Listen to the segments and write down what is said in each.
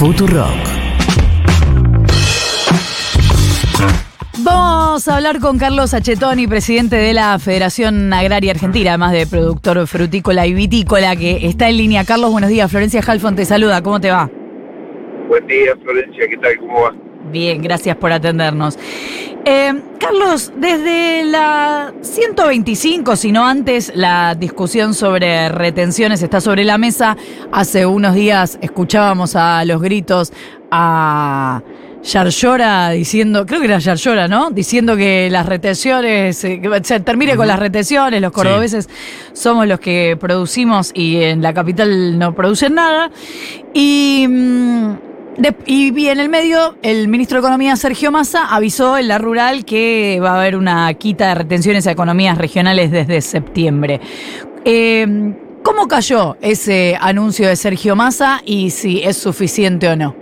Futurock. Vamos a hablar con Carlos Achetoni, presidente de la Federación Agraria Argentina, además de productor frutícola y vitícola, que está en línea. Carlos, buenos días. Florencia Halfon te saluda. ¿Cómo te va? Buen día, Florencia. ¿Qué tal? ¿Cómo va? Bien, gracias por atendernos. Eh, Carlos, desde la 125, si no antes, la discusión sobre retenciones está sobre la mesa. Hace unos días escuchábamos a los gritos a Yarlora diciendo, creo que era Yarlora, ¿no? Diciendo que las retenciones, eh, que se termine con las retenciones, los cordobeses somos los que producimos y en la capital no producen nada. Y... mm, de- y, en el medio, el ministro de Economía, Sergio Massa, avisó en la rural que va a haber una quita de retenciones a economías regionales desde septiembre. Eh, ¿Cómo cayó ese anuncio de Sergio Massa y si es suficiente o no?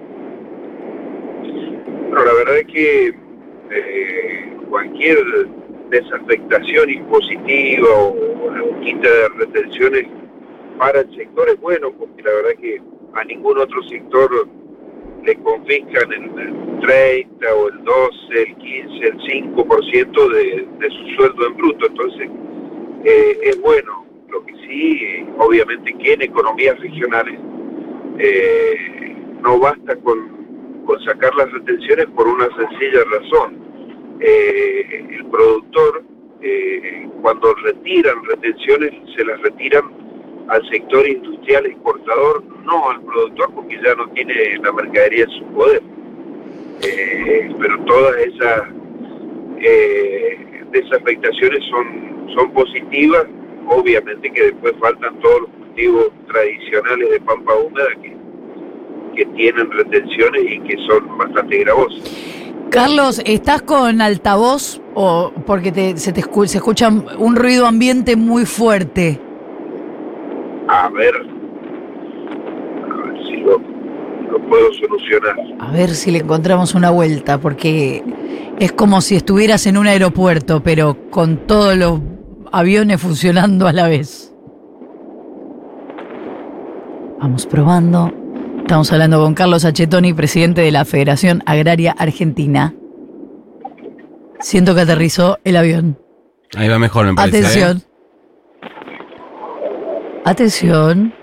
Bueno, la verdad es que eh, cualquier desafectación impositiva o, o quita de retenciones para el sector es bueno, porque la verdad es que a ningún otro sector le confiscan el, el 30 o el 12, el 15, el 5% de, de su sueldo en bruto. Entonces, eh, es bueno. Lo que sí, eh, obviamente que en economías regionales eh, no basta con, con sacar las retenciones por una sencilla razón. El productor, cuando retiran retenciones, se las retiran al sector industrial exportador, no al productor, porque ya no tiene la mercadería en su poder. Eh, pero todas esas eh, desafectaciones son, son positivas, obviamente que después faltan todos los cultivos tradicionales de pampa húmeda que, que tienen retenciones y que son bastante gravosas. Carlos, ¿estás con altavoz o porque te- se, te se escucha un ruido ambiente muy fuerte? A ver, a ver si lo, lo puedo solucionar. A ver si le encontramos una vuelta, porque es como si estuvieras en un aeropuerto, pero con todos los aviones funcionando a la vez. Vamos probando. Estamos hablando con Carlos Achetoni, presidente de la Federación Agraria Argentina. Siento que aterrizó el avión. Ahí va mejor, me parece. ¿eh? Atención.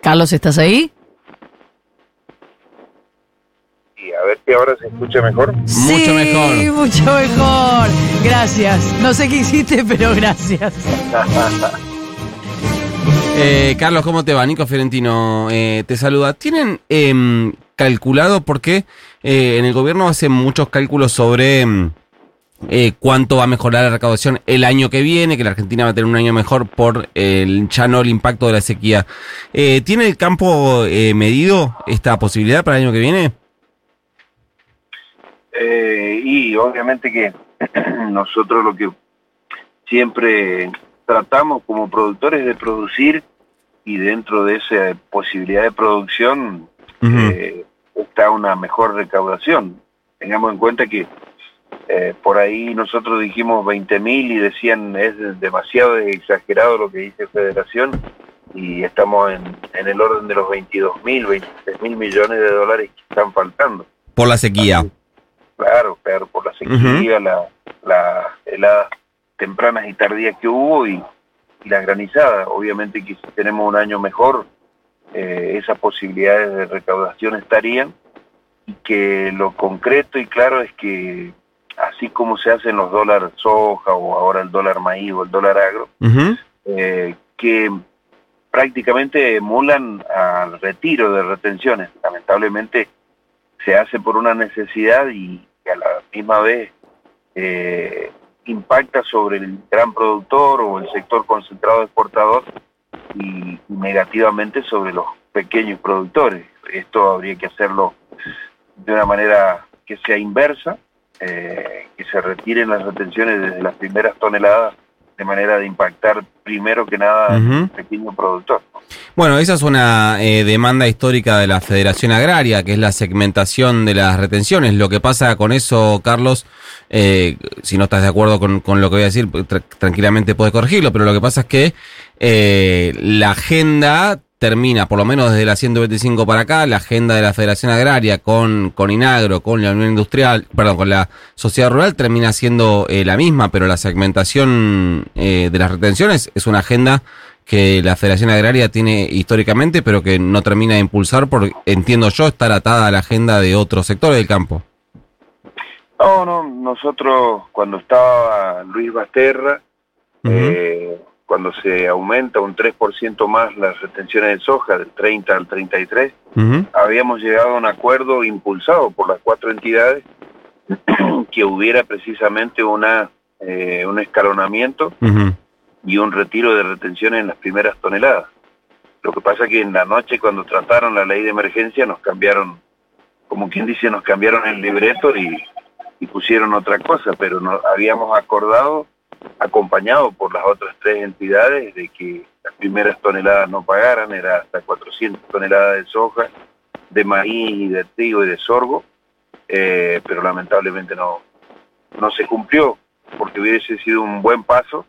Carlos, ¿estás ahí? Y a ver si ahora se escucha mejor. Mucho sí, mejor. mucho mejor. Gracias. No sé qué hiciste, pero gracias. Eh, Carlos, ¿cómo te va? Nico Fiorentino eh, te saluda. ¿Tienen em, calculado por qué eh, en el gobierno hacen muchos cálculos sobre em, eh, cuánto va a mejorar la recaudación el año que viene, que la Argentina va a tener un año mejor por el, ya no el impacto de la sequía? Eh, ¿Tiene el campo eh, medido esta posibilidad para el año que viene? Eh, y obviamente que nosotros lo que siempre tratamos como productores de producir y dentro de esa posibilidad de producción eh, está una mejor recaudación. Tengamos en cuenta que eh, por ahí nosotros dijimos 20 mil y decían es demasiado exagerado lo que dice Federación y estamos en, en el orden de los 22 mil, 23 mil millones de dólares que están faltando. Por la sequía. Claro, claro, por la sequía, la, la heladas tempranas y tardías que hubo y, y las granizadas. Obviamente que si tenemos un año mejor, eh, esas posibilidades de recaudación estarían y que lo concreto y claro es que así como se hacen los dólares soja o ahora el dólar maíz o el dólar agro, eh, que prácticamente emulan al retiro de retenciones. Lamentablemente se hace por una necesidad y a la misma vez eh, impacta sobre el gran productor o el sector concentrado exportador y negativamente sobre los pequeños productores. Esto habría que hacerlo de una manera que sea inversa, eh, que se retiren las retenciones desde las primeras toneladas de manera de impactar primero que nada al Ujú. pequeño productor. ¿no? Bueno, esa es una eh, demanda histórica de la Federación Agraria, que es la segmentación de las retenciones. Lo que pasa con eso, Carlos, eh, si no estás de acuerdo con, con lo que voy a decir, tra- tranquilamente puedes corregirlo, pero lo que pasa es que eh, la agenda termina, por lo menos desde la 125 para acá, la agenda de la Federación Agraria con, con Inagro, con la Unión Industrial, perdón, con la Sociedad Rural, termina siendo eh, la misma, pero la segmentación eh, de las retenciones es una agenda que la Federación Agraria tiene históricamente, pero que no termina de impulsar, por, entiendo yo, estar atada a la agenda de otros sectores del campo. No, no, nosotros cuando estaba Luis Basterra, eh, cuando se aumenta un 3% más las retenciones de soja del 30 al 33, habíamos llegado a un acuerdo impulsado por las cuatro entidades que hubiera precisamente una eh, un escalonamiento y un retiro de retenciones en las primeras toneladas. Lo que pasa que en la noche cuando trataron la ley de emergencia nos cambiaron, como quien dice, nos cambiaron el libreto y, y pusieron otra cosa, pero no, habíamos acordado acompañado por las otras tres entidades de que las primeras toneladas no pagaran, era hasta 400 toneladas de soja, de maíz, de trigo y de sorgo, eh, pero lamentablemente no, no se cumplió, porque hubiese sido un buen paso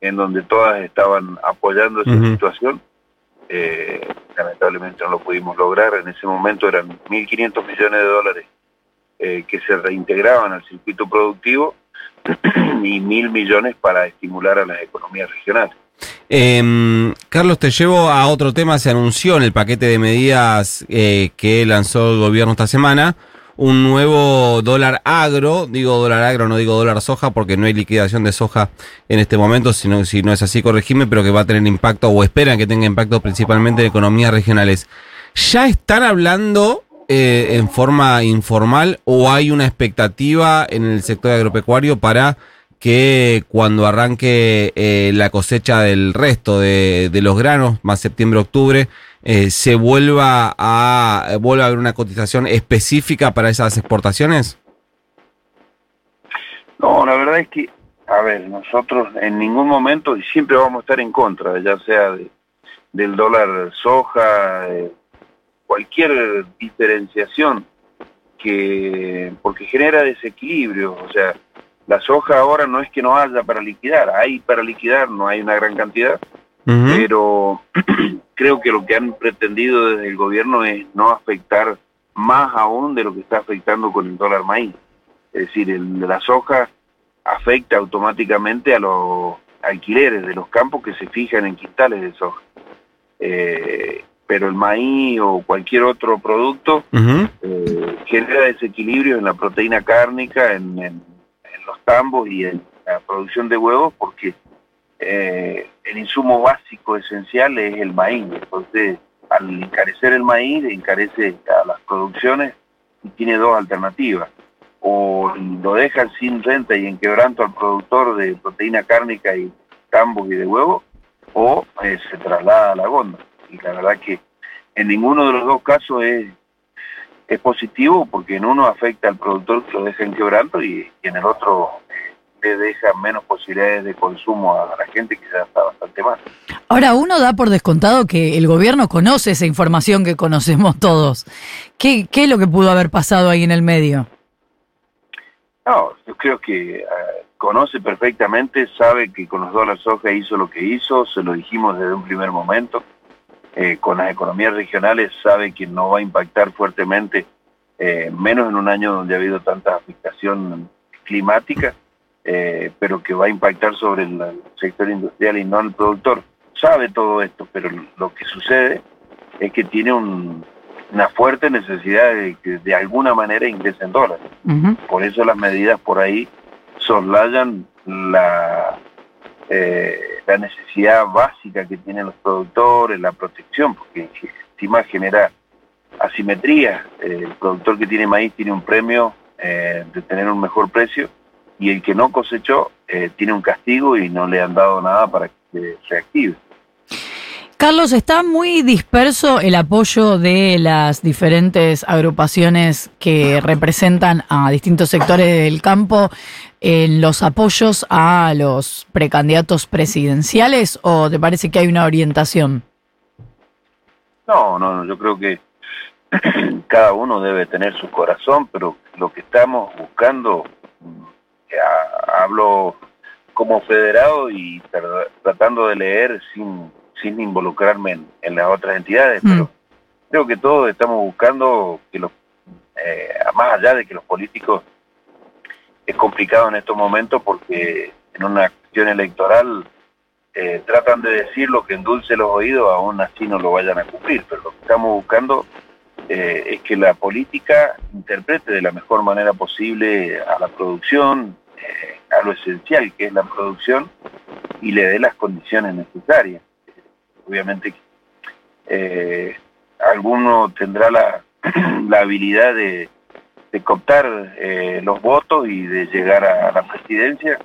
en donde todas estaban apoyando esa situación. Eh, lamentablemente no lo pudimos lograr, en ese momento eran 1.500 millones de dólares eh, que se reintegraban al circuito productivo y mil millones para estimular a las economías regionales. Eh, Carlos, te llevo a otro tema. Se anunció en el paquete de medidas eh, que lanzó el gobierno esta semana un nuevo dólar agro. Digo dólar agro, no digo dólar soja, porque no hay liquidación de soja en este momento. Sino, si no es así, corregime, pero que va a tener impacto o esperan que tenga impacto principalmente en economías regionales. ¿Ya están hablando eh, en forma informal o hay una expectativa en el sector agropecuario para que cuando arranque eh, la cosecha del resto de, los granos, más septiembre-octubre, eh, se vuelva a, vuelva a haber una cotización específica para esas exportaciones? No, la verdad es que, a ver, nosotros en ningún momento y siempre vamos a estar en contra, ya sea del dólar soja, cualquier diferenciación que porque genera desequilibrio, o sea, la soja ahora no es que no haya para liquidar, hay para liquidar, no hay una gran cantidad, pero creo que lo que han pretendido desde el gobierno es no afectar más aún de lo que está afectando con el dólar maíz. Es decir, el, la soja afecta automáticamente a los alquileres de los campos que se fijan en quintales de soja. Eh, pero el maíz o cualquier otro producto eh, genera desequilibrio en la proteína cárnica, en, los tambos y en la producción de huevos porque eh, el insumo básico esencial es el maíz. Entonces, al encarecer el maíz, encarece a las producciones y tiene dos alternativas. O lo dejan sin renta y en quebranto al productor de proteína cárnica y tambos y de huevos, o eh, se traslada a la gonda y la verdad que en ninguno de los dos casos es, es positivo porque en uno afecta al productor que lo deja en quebranto y, en el otro le deja menos posibilidades de consumo a la gente que ya está bastante mal. Ahora, uno da por descontado que el gobierno conoce esa información que conocemos todos. ¿Qué, qué es lo que pudo haber pasado ahí en el medio? No, yo creo que eh, conoce perfectamente, sabe que con los dólares soja hizo lo que hizo, se lo dijimos desde un primer momento eh, con las economías regionales sabe que no va a impactar fuertemente, eh, menos en un año donde ha habido tanta afectación climática, eh, pero que va a impactar sobre el, sector industrial y no el productor. Sabe todo esto, pero lo que sucede es que tiene una fuerte necesidad de que de alguna manera ingresen dólares. Por eso las medidas por ahí soslayan la la necesidad básica que tienen los productores, la protección, porque encima genera asimetría. el productor que tiene maíz tiene un premio eh, de tener un mejor precio y el que no cosechó eh, tiene un castigo y no le han dado nada para que se active. Carlos, está muy disperso el apoyo de las diferentes agrupaciones que representan a distintos sectores del campo en los apoyos a los precandidatos presidenciales o te parece que hay una orientación? No, no, yo creo que cada uno debe tener su corazón, pero lo que estamos buscando, hablo como federado y tratando de leer sin sin involucrarme en, las otras entidades, Mm. pero creo que todos estamos buscando que los, eh, más allá de que los políticos es complicado en estos momentos porque en una acción electoral eh, tratan de decir lo que endulce los oídos, aún así no lo vayan a cumplir, pero lo que estamos buscando eh, es que la política interprete de la mejor manera posible a la producción, eh, a lo esencial que es la producción, y le dé las condiciones necesarias. Obviamente, eh, alguno tendrá la, la habilidad de, de cooptar eh, los votos y de llegar a la presidencia,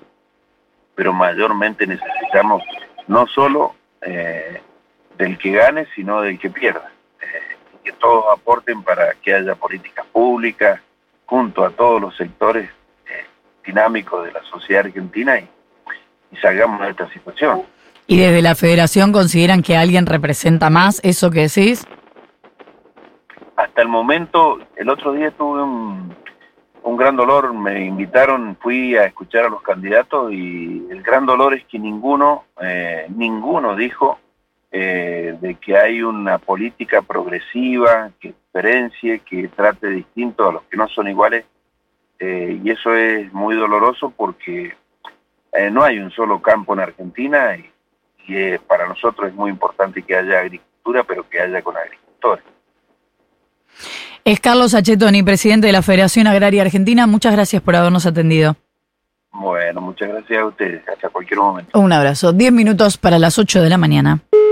pero mayormente necesitamos no solo eh, del que gane, sino del que pierda. Que todos aporten para que haya políticas públicas junto a todos los sectores dinámicos de la sociedad argentina y salgamos de esta situación. ¿Y desde la federación consideran que alguien representa más eso que decís? Hasta el momento, el otro día tuve un, gran dolor, me invitaron, fui a escuchar a los candidatos y el gran dolor es que ninguno, eh, ninguno dijo eh, de que hay una política progresiva que diferencie, que trate distinto a los que no son iguales eh, y eso es muy doloroso porque eh, no hay un solo campo en Argentina y, y eh, para nosotros es muy importante que haya agricultura, pero que haya con agricultores. Es Carlos Achetoni, presidente de la Federación Agraria Argentina. Muchas gracias por habernos atendido. Bueno, muchas gracias a ustedes. Hasta cualquier momento. Un abrazo. Diez minutos para las ocho de la mañana.